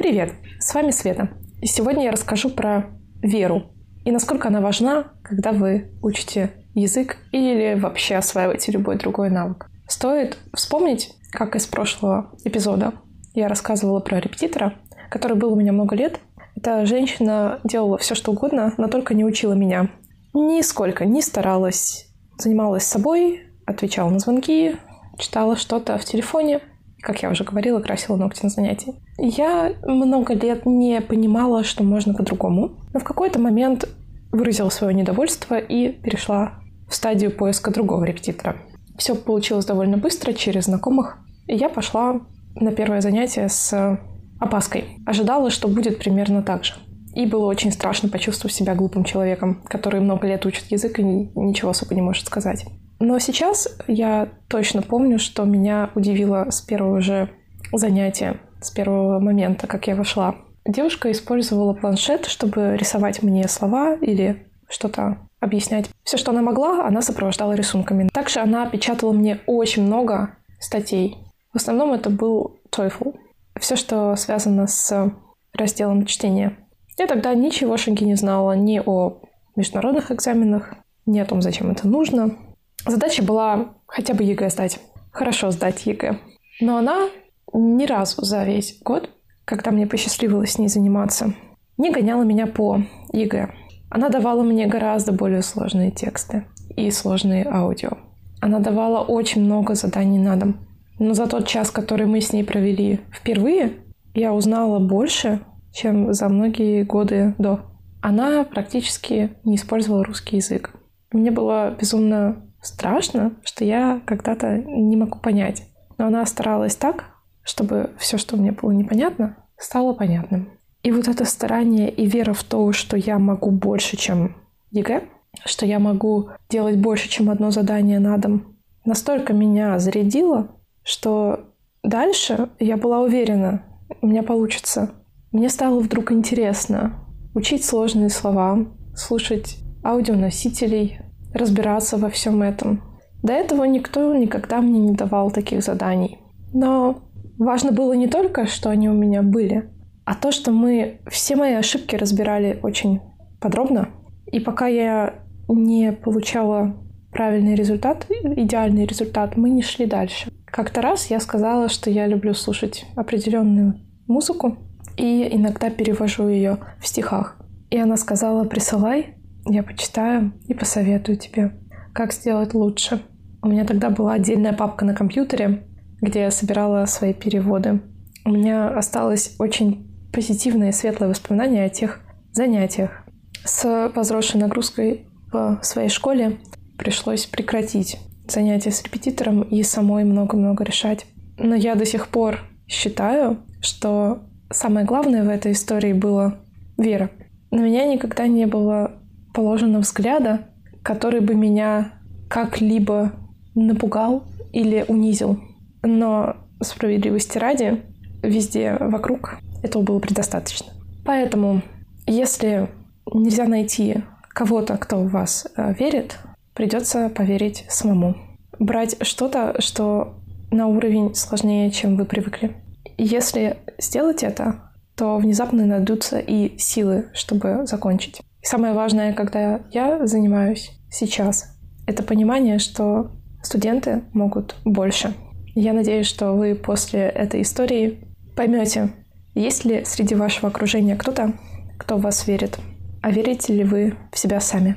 Привет, с вами Света. И сегодня я расскажу про веру и насколько она важна, когда вы учите язык или вообще осваиваете любой другой навык. Стоит вспомнить, как из прошлого эпизода я рассказывала про репетитора, который был у меня много лет. Эта женщина делала все, что угодно, но только не учила меня. Нисколько не старалась, занималась собой, отвечала на звонки, читала что-то в телефоне, как я уже говорила, красила ногти на занятии. Я много лет не понимала, что можно по-другому, но в какой-то момент выразила свое недовольство и перешла в стадию поиска другого репетитора. Все получилось довольно быстро, через знакомых. И я пошла на первое занятие с опаской. Ожидала, что будет примерно так же. И было очень страшно почувствовать себя глупым человеком, который много лет учит язык и ничего особо не может сказать. Но сейчас я точно помню, что меня удивило с первого же занятия, с первого момента, как я вошла. Девушка использовала планшет, чтобы рисовать мне слова или что-то объяснять. Все, что она могла, она сопровождала рисунками. Также она печатала мне очень много статей. В основном это был TOEFL. Все, что связано с разделом чтения. Я тогда ничегошеньки не знала ни о международных экзаменах, ни о том, зачем это нужно, Задача была хотя бы ЕГЭ сдать. Хорошо сдать ЕГЭ. Но она ни разу за весь год, когда мне посчастливилось с ней заниматься, не гоняла меня по ЕГЭ. Она давала мне гораздо более сложные тексты и сложные аудио. Она давала очень много заданий на дом. Но за тот час, который мы с ней провели впервые, я узнала больше, чем за многие годы до. Она практически не использовала русский язык. Мне было безумно страшно, что я когда-то не могу понять. Но она старалась так, чтобы все, что мне было непонятно, стало понятным. И вот это старание и вера в то, что я могу больше, чем ЕГЭ, что я могу делать больше, чем одно задание на дом, настолько меня зарядило, что дальше я была уверена, у меня получится. Мне стало вдруг интересно учить сложные слова, слушать аудионосителей, разбираться во всем этом. До этого никто никогда мне не давал таких заданий. Но важно было не только, что они у меня были, а то, что мы все мои ошибки разбирали очень подробно. И пока я не получала правильный результат, идеальный результат, мы не шли дальше. Как-то раз я сказала, что я люблю слушать определенную музыку и иногда перевожу ее в стихах. И она сказала, присылай, я почитаю и посоветую тебе, как сделать лучше. У меня тогда была отдельная папка на компьютере, где я собирала свои переводы. У меня осталось очень позитивное и светлое воспоминание о тех занятиях. С возросшей нагрузкой в своей школе пришлось прекратить занятия с репетитором и самой много-много решать. Но я до сих пор считаю, что самое главное в этой истории было вера. На меня никогда не было положено взгляда, который бы меня как-либо напугал или унизил. Но справедливости ради, везде вокруг этого было предостаточно. Поэтому, если нельзя найти кого-то, кто в вас э, верит, придется поверить самому. Брать что-то, что на уровень сложнее, чем вы привыкли. Если сделать это, то внезапно найдутся и силы, чтобы закончить. И самое важное, когда я занимаюсь сейчас, это понимание, что студенты могут больше. Я надеюсь, что вы после этой истории поймете, есть ли среди вашего окружения кто-то, кто в вас верит, а верите ли вы в себя сами.